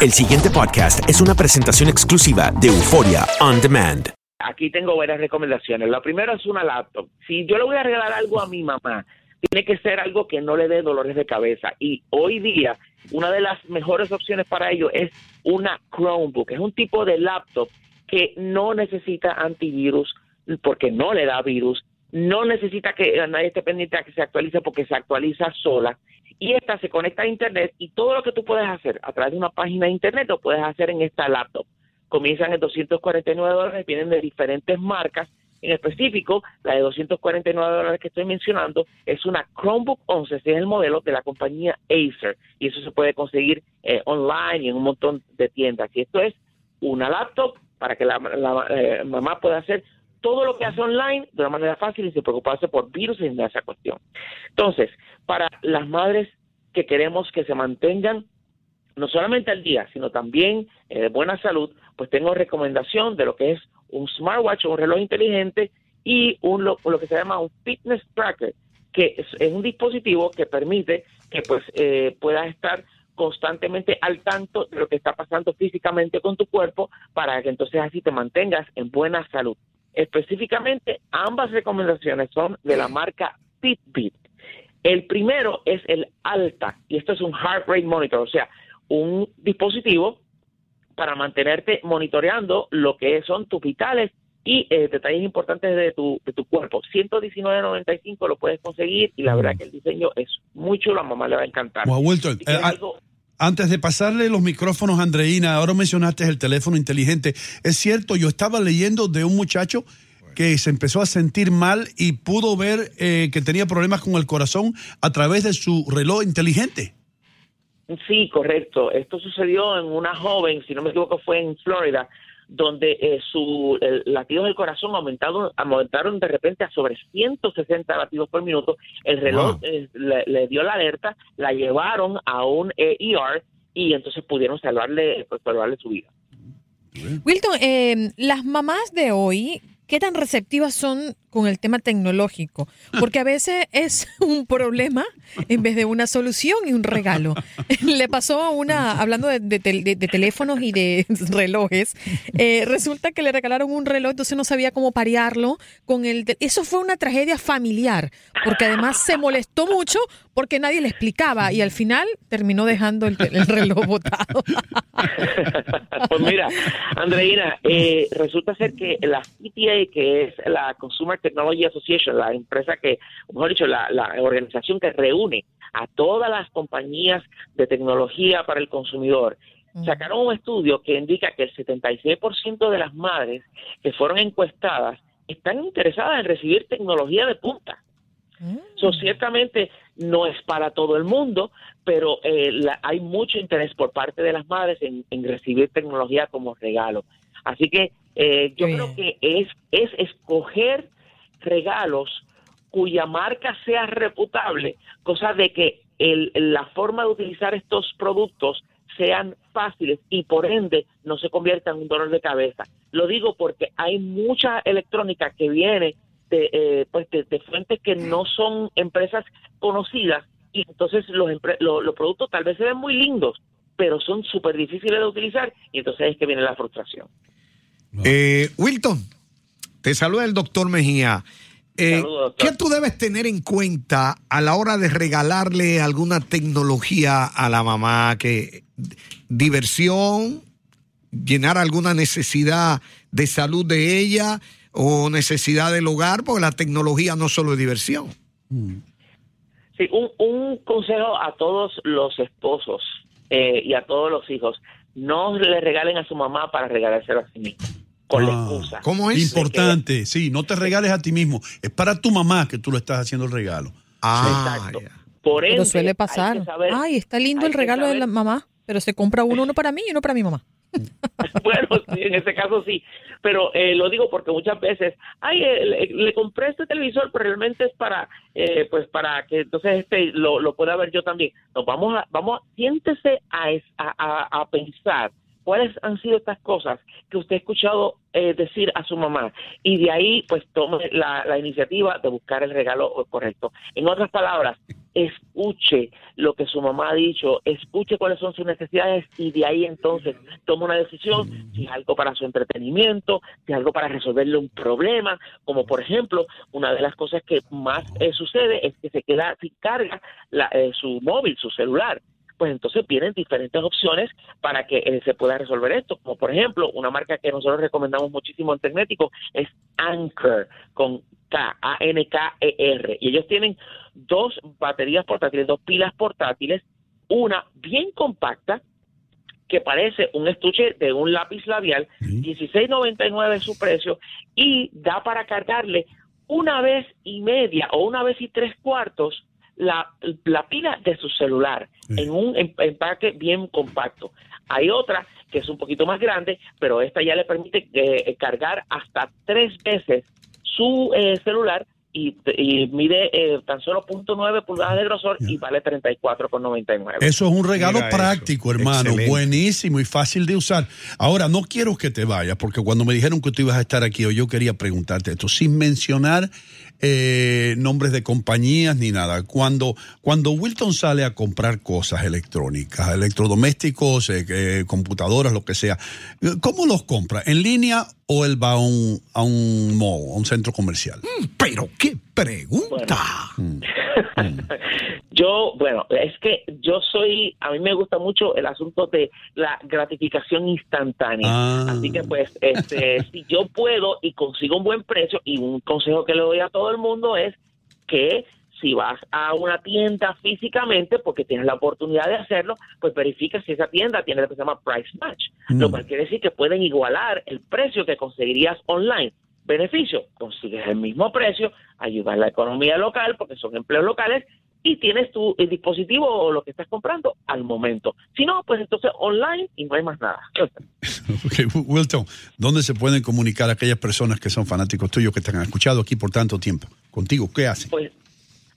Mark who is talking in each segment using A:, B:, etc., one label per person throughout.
A: El siguiente podcast es una presentación exclusiva de Euforia On Demand.
B: Aquí tengo varias recomendaciones. La primera es una laptop. Si yo le voy a regalar algo a mi mamá, tiene que ser algo que no le dé dolores de cabeza. Y hoy día, una de las mejores opciones para ello es una Chromebook. Es un tipo de laptop que no necesita antivirus porque no le da virus. No necesita que nadie esté pendiente a que se actualice porque se actualiza sola. Y esta se conecta a Internet y todo lo que tú puedes hacer a través de una página de Internet lo puedes hacer en esta laptop comienzan en 249 dólares, vienen de diferentes marcas. En específico, la de 249 dólares que estoy mencionando es una Chromebook 11, ese es el modelo de la compañía Acer, y eso se puede conseguir eh, online y en un montón de tiendas. Y esto es una laptop para que la, la, eh, mamá pueda hacer todo lo que hace online de una manera fácil y sin preocuparse por virus y esa cuestión. Entonces, para las madres que queremos que se mantengan no solamente al día, sino también eh, de buena salud, pues tengo recomendación de lo que es un smartwatch o un reloj inteligente y un, lo, lo que se llama un fitness tracker, que es, es un dispositivo que permite que pues eh, puedas estar constantemente al tanto de lo que está pasando físicamente con tu cuerpo para que entonces así te mantengas en buena salud. Específicamente, ambas recomendaciones son de la marca Fitbit. El primero es el Alta, y esto es un heart rate monitor, o sea, un dispositivo para mantenerte monitoreando lo que son tus vitales y eh, detalles importantes de tu, de tu cuerpo. 119.95 lo puedes conseguir y la verdad que el diseño es muy chulo, a mamá le va a encantar.
C: Wow, Wilton, eh,
B: algo-
C: Antes de pasarle los micrófonos a Andreina, ahora mencionaste el teléfono inteligente. Es cierto, yo estaba leyendo de un muchacho que se empezó a sentir mal y pudo ver eh, que tenía problemas con el corazón a través de su reloj inteligente.
B: Sí, correcto. Esto sucedió en una joven, si no me equivoco, fue en Florida, donde eh, su el, latidos del corazón aumentaron, aumentaron de repente a sobre 160 latidos por minuto. El reloj
C: Wow.
B: eh, le, le dio la alerta, la llevaron a un eh, ER y entonces pudieron salvarle, pues, salvarle su vida.
D: Wilton, eh, las mamás de hoy, ¿qué tan receptivas son con el tema tecnológico? Porque a veces es un problema en vez de una solución y un regalo. Le pasó a una, hablando de, de de- de teléfonos y de relojes, eh, resulta que le regalaron un reloj, entonces no sabía cómo parearlo con el... Eso fue una tragedia familiar, porque además se molestó mucho porque nadie le explicaba y al final terminó dejando el, el reloj botado.
B: pues mira, Andreina, eh, resulta ser que la CTA, que es la Consumer Technology Association, la empresa que, mejor dicho, la, la organización que reúne a todas las compañías de tecnología para el consumidor, sacaron un estudio que indica que el 76% de las madres que fueron encuestadas están interesadas en recibir tecnología de punta. So, ciertamente no es para todo el mundo, pero eh, la- hay mucho interés por parte de las madres en, en recibir tecnología como regalo. Así que eh, yo creo que es, es escoger regalos cuya marca sea reputable, cosa de que el- la forma de utilizar estos productos sean fáciles y por ende no se conviertan en un dolor de cabeza. Lo digo porque hay mucha electrónica que viene de, eh, pues de, fuentes que no son empresas conocidas y entonces los, empre- lo- los productos tal vez se ven muy lindos, pero son súper difíciles de utilizar y entonces es que viene la frustración.
E: Eh, Wilton, te saluda el doctor Mejía. Eh,
B: Saludos,
E: ¿Qué tú debes tener en cuenta a la hora de regalarle alguna tecnología a la mamá? Que diversión, llenar alguna necesidad de salud de ella o necesidad del hogar, porque la tecnología no solo es diversión.
B: Sí, un, un consejo a todos los esposos eh, y a todos los hijos. No le regalen a su mamá para regalárselo a sí mismo. Con la excusa.
E: ¿Cómo
C: Importante, sí, no te regales a ti mismo. Es para tu mamá que tú le estás haciendo el regalo.
E: Ah,
B: Exacto. Por
D: Pero
B: ende,
D: suele pasar.
B: saber-
D: Ay, está lindo el regalo de la mamá, pero se compra uno, uno para mí y uno para mi mamá.
B: bueno, sí, en ese caso sí, pero eh, lo digo porque muchas veces, ay, eh, le, le compré este televisor, pero realmente es para, eh, pues para que entonces este lo, lo pueda ver yo también. Nos vamos a, vamos, a- siéntese a, es- a, a- a pensar cuáles han sido estas cosas que usted ha escuchado eh, decir a su mamá y de ahí pues tome la, iniciativa de buscar el regalo correcto. En otras palabras, escuche lo que su mamá ha dicho, escuche cuáles son sus necesidades y de ahí entonces toma una decisión si es algo para su entretenimiento, si es algo para resolverle un problema, como por ejemplo, una de las cosas que más eh, sucede es que se queda sin carga la- eh, su móvil, su celular pues entonces vienen diferentes opciones para que eh, se pueda resolver esto. Como por ejemplo, una marca que nosotros recomendamos muchísimo en Tecnético es Anchor, con K, A-N-K-E-R. Y ellos tienen dos baterías portátiles, dos pilas portátiles, una bien compacta, que parece un estuche de un lápiz labial, 16.99 es su precio, y da para cargarle una vez y media o una vez y tres cuartos la, la pila de su celular en un em- empaque bien compacto. Hay otra que es un poquito más grande, pero esta ya le permite eh, cargar hasta tres veces su eh, celular y, y mide eh, tan solo 0.9 pulgadas de grosor y vale 34,99.
C: Eso es un regalo
B: Mira eso.
C: práctico, hermano.
B: Excelente.
C: Buenísimo y fácil de usar. Ahora, no quiero que te vayas, porque cuando me dijeron que tú ibas a estar aquí hoy, yo quería preguntarte esto, sin mencionar eh, nombres de compañías ni nada. Cuando, cuando Wilton sale a comprar cosas electrónicas, electrodomésticos, eh, eh, computadoras, lo que sea, ¿cómo los compra? ¿En línea o él va a un, a un mall, a un centro comercial?
E: Pero qué pregunta.
B: Yo, bueno, es que yo soy, a mí me gusta mucho el asunto de la gratificación instantánea.
C: Ah.
B: Así que pues, este, si yo puedo y consigo un buen precio, y un consejo que le doy a todo el mundo es que si vas a una tienda físicamente, porque tienes la oportunidad de hacerlo, pues verifica si esa tienda tiene lo que se llama price match, lo cual quiere decir que pueden igualar el precio que conseguirías online. Beneficio, consigues el mismo precio, ayudas a la economía local porque son empleos locales y tienes tu eh, dispositivo o lo que estás comprando al momento. Si no, pues entonces online y no hay más nada.
C: Ok, Wilton, ¿dónde se pueden comunicar aquellas personas que son fanáticos tuyos que te han escuchado aquí por tanto tiempo? Contigo, ¿qué hacen?
B: Pues,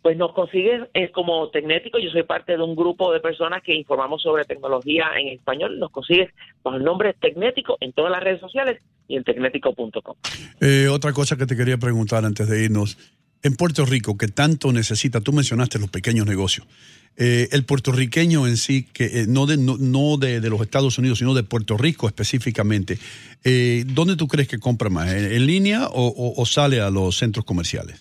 B: pues nos consigues como Tecnético, yo soy parte de un grupo de personas que informamos sobre tecnología en español, nos consigues bajo el nombre Tecnético en todas las redes sociales y en tecnético.com.
C: Eh, otra cosa que te quería preguntar antes de irnos. En Puerto Rico, que tanto necesita, tú mencionaste los pequeños negocios. Eh, el puertorriqueño en sí, que eh, no, de, no, de, los Estados Unidos, sino de Puerto Rico específicamente, eh, ¿dónde tú crees que compra más? ¿En, línea o- o sale a los centros comerciales?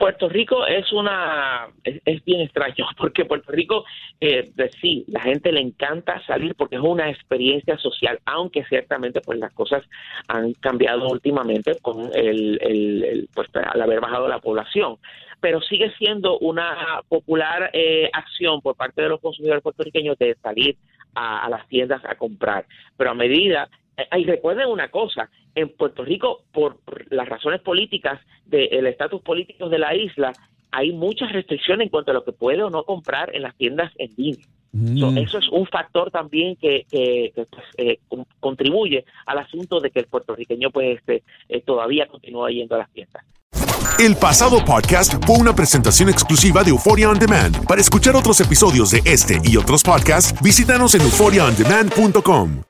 B: Puerto Rico es una es, es bien extraño porque Puerto Rico eh, de- sí la gente le encanta salir porque es una experiencia social aunque ciertamente pues las cosas han cambiado últimamente con el, el- pues al haber bajado la población. Pero sigue siendo una popular eh, acción por parte de los consumidores puertorriqueños de salir a, a las tiendas a comprar. Pero a medida y recuerden una cosa, en Puerto Rico, por las razones políticas del estatus político de la isla, hay muchas restricciones en cuanto a lo que puede o no comprar en las tiendas en línea.
C: Mm.
B: So, eso es un factor también que, que- que, pues, eh, con- contribuye al asunto de que el puertorriqueño pues este, eh, todavía continúa yendo a las tiendas.
A: El pasado podcast fue una presentación exclusiva de Euphoria On Demand. Para escuchar otros episodios de este y otros podcasts, visítanos en euphoriaondemand.com.